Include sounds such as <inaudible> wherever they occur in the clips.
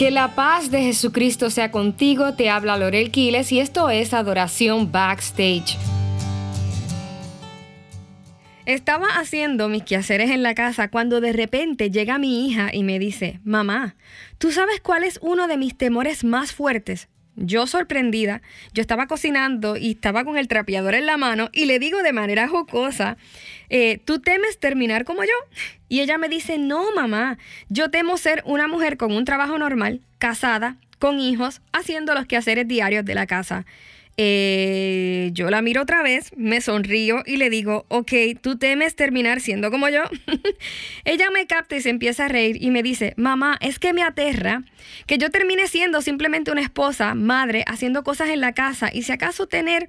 Que la paz de Jesucristo sea contigo, te habla Lorel Quiles y esto es Adoración Backstage. Estaba haciendo mis quehaceres en la casa cuando de repente llega mi hija y me dice, mamá, ¿tú sabes cuál es uno de mis temores más fuertes? Yo sorprendida, yo estaba cocinando y estaba con el trapeador en la mano y le digo de manera jocosa, eh, ¿tú temes terminar como yo? Y ella me dice, no, mamá, yo temo ser una mujer con un trabajo normal, casada, con hijos, haciendo los quehaceres diarios de la casa. Eh, yo la miro otra vez, me sonrío y le digo, ok, ¿tú temes terminar siendo como yo? <laughs> Ella me capta y se empieza a reír y me dice, mamá, es que me aterra que yo termine siendo simplemente una esposa, madre, haciendo cosas en la casa y si acaso tener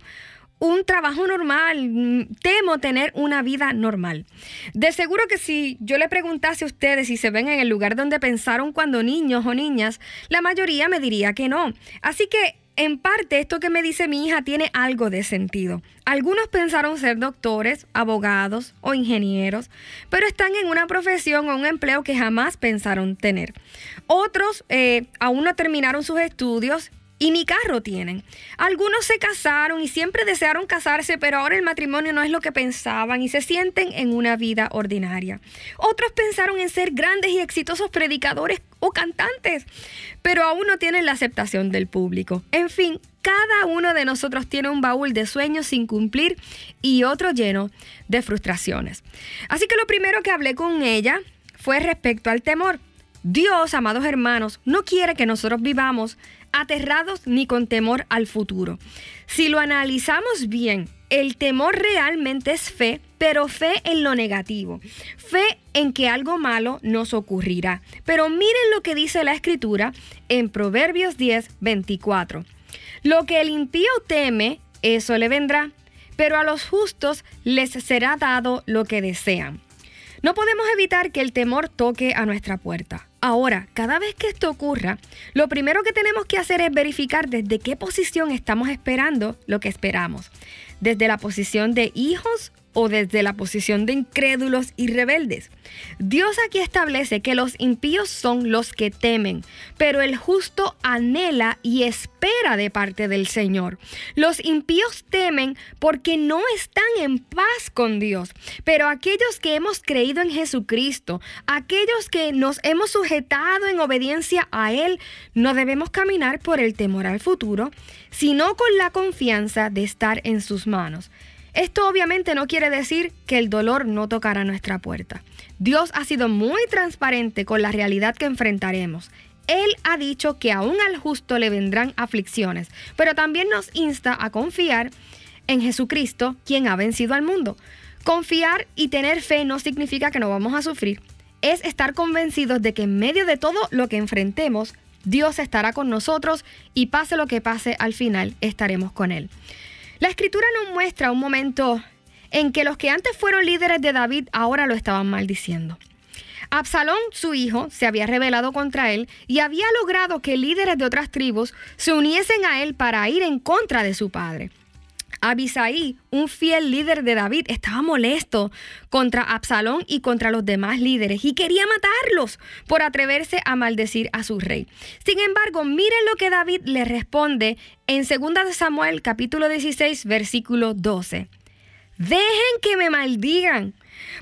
un trabajo normal, temo tener una vida normal. De seguro que si yo le preguntase a ustedes si se ven en el lugar donde pensaron cuando niños o niñas, la mayoría me diría que no. Así que en parte esto que me dice mi hija tiene algo de sentido. Algunos pensaron ser doctores, abogados o ingenieros, pero están en una profesión o un empleo que jamás pensaron tener. Otros eh, aún no terminaron sus estudios y ni carro tienen. Algunos se casaron y siempre desearon casarse, pero ahora el matrimonio no es lo que pensaban y se sienten en una vida ordinaria. Otros pensaron en ser grandes y exitosos predicadores o cantantes, pero aún no tienen la aceptación del público. En fin, cada uno de nosotros tiene un baúl de sueños sin cumplir y otro lleno de frustraciones. Así que lo primero que hablé con ella fue respecto al temor. Dios, amados hermanos, no quiere que nosotros vivamos aterrados ni con temor al futuro. Si lo analizamos bien, el temor realmente es fe, pero fe en lo negativo, fe en que algo malo nos ocurrirá. Pero miren lo que dice la escritura en Proverbios 10, 24. Lo que el impío teme, eso le vendrá, pero a los justos les será dado lo que desean. No podemos evitar que el temor toque a nuestra puerta. Ahora, cada vez que esto ocurra, lo primero que tenemos que hacer es verificar desde qué posición estamos esperando lo que esperamos. Desde la posición de hijos o desde la posición de incrédulos y rebeldes. Dios aquí establece que los impíos son los que temen, pero el justo anhela y espera de parte del Señor. Los impíos temen porque no están en paz con Dios, pero aquellos que hemos creído en Jesucristo, aquellos que nos hemos sujetado en obediencia a Él, no debemos caminar por el temor al futuro, sino con la confianza de estar en sus manos. Esto obviamente no quiere decir que el dolor no tocará nuestra puerta. Dios ha sido muy transparente con la realidad que enfrentaremos. Él ha dicho que aún al justo le vendrán aflicciones, pero también nos insta a confiar en Jesucristo, quien ha vencido al mundo. Confiar y tener fe no significa que no vamos a sufrir. Es estar convencidos de que en medio de todo lo que enfrentemos, Dios estará con nosotros y pase lo que pase, al final estaremos con Él. La escritura nos muestra un momento en que los que antes fueron líderes de David ahora lo estaban maldiciendo. Absalón, su hijo, se había rebelado contra él y había logrado que líderes de otras tribus se uniesen a él para ir en contra de su padre. Abisaí, un fiel líder de David, estaba molesto contra Absalón y contra los demás líderes y quería matarlos por atreverse a maldecir a su rey. Sin embargo, miren lo que David le responde en 2 Samuel capítulo 16 versículo 12. Dejen que me maldigan,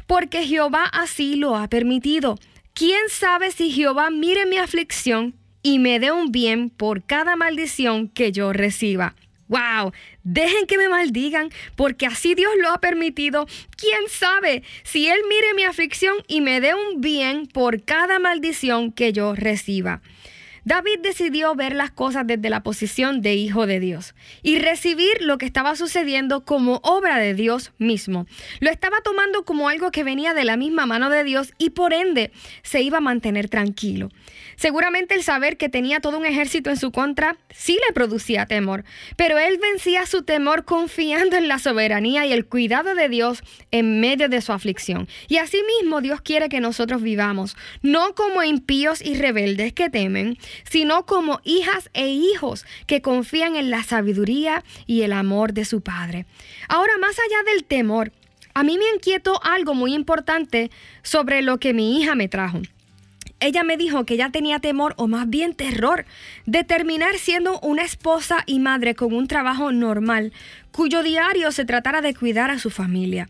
porque Jehová así lo ha permitido. ¿Quién sabe si Jehová mire mi aflicción y me dé un bien por cada maldición que yo reciba? ¡Wow! Dejen que me maldigan, porque así Dios lo ha permitido. ¿Quién sabe si Él mire mi aflicción y me dé un bien por cada maldición que yo reciba? David decidió ver las cosas desde la posición de hijo de Dios y recibir lo que estaba sucediendo como obra de Dios mismo. Lo estaba tomando como algo que venía de la misma mano de Dios y por ende se iba a mantener tranquilo. Seguramente el saber que tenía todo un ejército en su contra sí le producía temor, pero él vencía su temor confiando en la soberanía y el cuidado de Dios en medio de su aflicción. Y asimismo Dios quiere que nosotros vivamos, no como impíos y rebeldes que temen, sino como hijas e hijos que confían en la sabiduría y el amor de su Padre. Ahora, más allá del temor, a mí me inquietó algo muy importante sobre lo que mi hija me trajo. ella me dijo que ella tenía temor o más bien terror de terminar siendo una esposa y madre con un trabajo normal, cuyo diario se tratara de cuidar a su familia.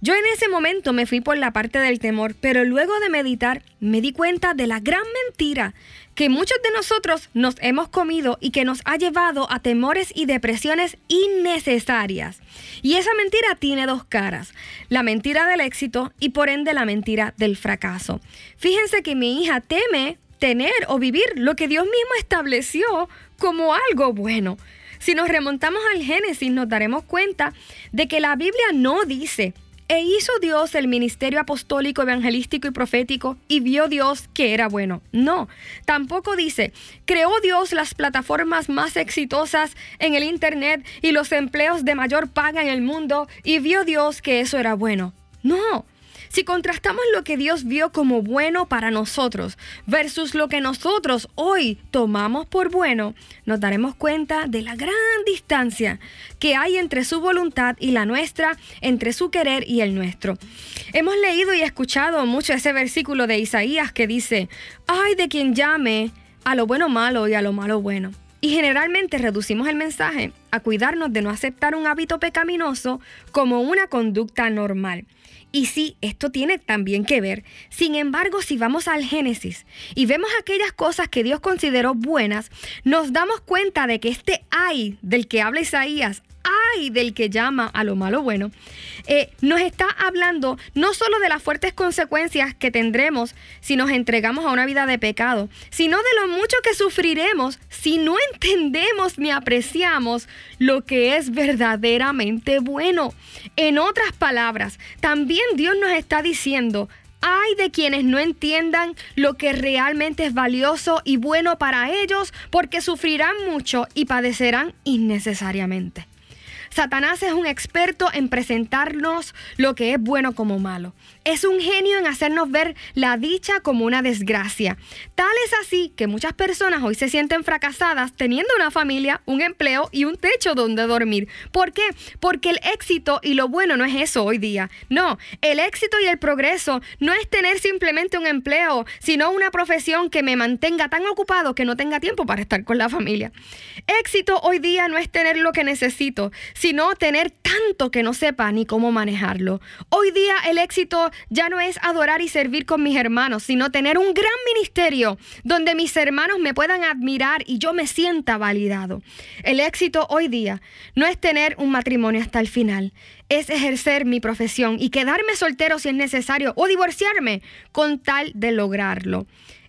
Yo en ese momento me fui por la parte del temor, pero luego de meditar me di cuenta de la gran mentira que muchos de nosotros nos hemos comido y que nos ha llevado a temores y depresiones innecesarias. Y esa mentira tiene dos caras, la mentira del éxito y por ende la mentira del fracaso. Fíjense que mi hija teme tener o vivir lo que Dios mismo estableció como algo bueno. Si nos remontamos al Génesis nos daremos cuenta de que la Biblia no dice e hizo Dios el ministerio apostólico, evangelístico y profético y vio Dios que era bueno. No, tampoco dice, creó Dios las plataformas más exitosas en el Internet y los empleos de mayor paga en el mundo y vio Dios que eso era bueno. No, si contrastamos lo que Dios vio como bueno para nosotros versus lo que nosotros hoy tomamos por bueno, nos daremos cuenta de la gran distancia que hay entre su voluntad y la nuestra, entre su querer y el nuestro. Hemos leído y escuchado mucho ese versículo de Isaías que dice, ay de quien llame a lo bueno malo y a lo malo bueno. Y generalmente reducimos el mensaje a cuidarnos de no aceptar un hábito pecaminoso como una conducta normal. Y sí, esto tiene también que ver. Sin embargo, si vamos al Génesis y vemos aquellas cosas que Dios consideró buenas, nos damos cuenta de que este ay del que habla Isaías ay del que llama a lo malo bueno, eh, nos está hablando no solo de las fuertes consecuencias que tendremos si nos entregamos a una vida de pecado, sino de lo mucho que sufriremos si no entendemos ni apreciamos lo que es verdaderamente bueno. En otras palabras, también Dios nos está diciendo, hay de quienes no entiendan lo que realmente es valioso y bueno para ellos porque sufrirán mucho y padecerán innecesariamente. Satanás es un experto en presentarnos lo que es bueno como malo. Es un genio en hacernos ver la dicha como una desgracia. Tal es así que muchas personas hoy se sienten fracasadas teniendo una familia, un empleo y un techo donde dormir. ¿Por qué? Porque el éxito y lo bueno no es eso hoy día. No, el éxito y el progreso no es tener simplemente un empleo, sino una profesión que me mantenga tan ocupado que no tenga tiempo para estar con la familia. Éxito hoy día no es tener lo que necesito, tener tanto que no sepa ni cómo manejarlo. Hoy día el éxito ya no es adorar y servir con mis hermanos, sino tener un gran ministerio donde mis hermanos me puedan admirar y yo me sienta validado. El éxito hoy día no es tener un matrimonio hasta el final, es ejercer mi profesión y quedarme soltero si es necesario o divorciarme con tal de lograrlo.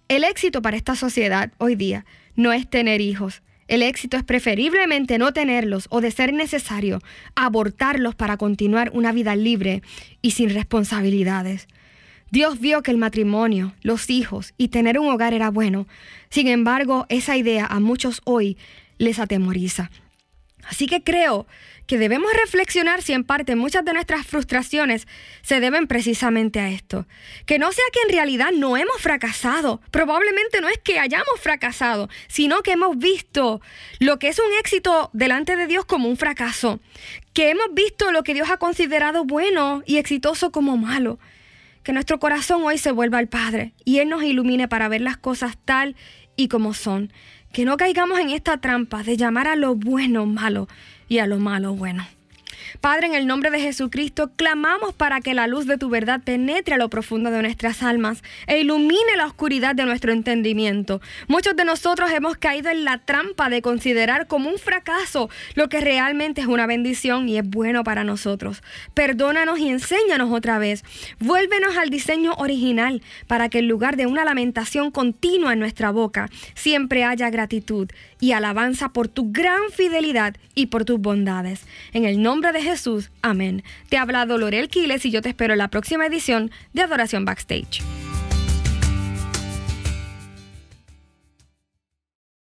El éxito para esta sociedad hoy día no es tener hijos, el éxito es preferiblemente no tenerlos o, de ser necesario, abortarlos para continuar una vida libre y sin responsabilidades. Dios vio que el matrimonio, los hijos y tener un hogar era bueno. Sin embargo, esa idea a muchos hoy les atemoriza. Así que creo que debemos reflexionar si en parte muchas de nuestras frustraciones se deben precisamente a esto. Que no sea que en realidad no hemos fracasado. Probablemente no es que hayamos fracasado, sino que hemos visto lo que es un éxito delante de Dios como un fracaso. Que hemos visto lo que Dios ha considerado bueno y exitoso como malo. Que nuestro corazón hoy se vuelva al Padre y Él nos ilumine para ver las cosas tal y como son que no caigamos en esta trampa de llamar a lo bueno malo y a lo malo bueno. Padre, en el nombre de Jesucristo, clamamos para que la luz de tu verdad penetre a lo profundo de nuestras almas e ilumine la oscuridad de nuestro entendimiento. Muchos de nosotros hemos caído en la trampa de considerar como un fracaso lo que realmente es una bendición y es bueno para nosotros. Perdónanos y enséñanos otra vez. Vuélvenos al diseño original para que en lugar de una lamentación continua en nuestra boca, siempre haya gratitud y alabanza por tu gran fidelidad y por tus bondades. En el nombre de Jesús, amén. Te ha hablado Lorel Quiles y yo te espero en la próxima edición de Adoración Backstage.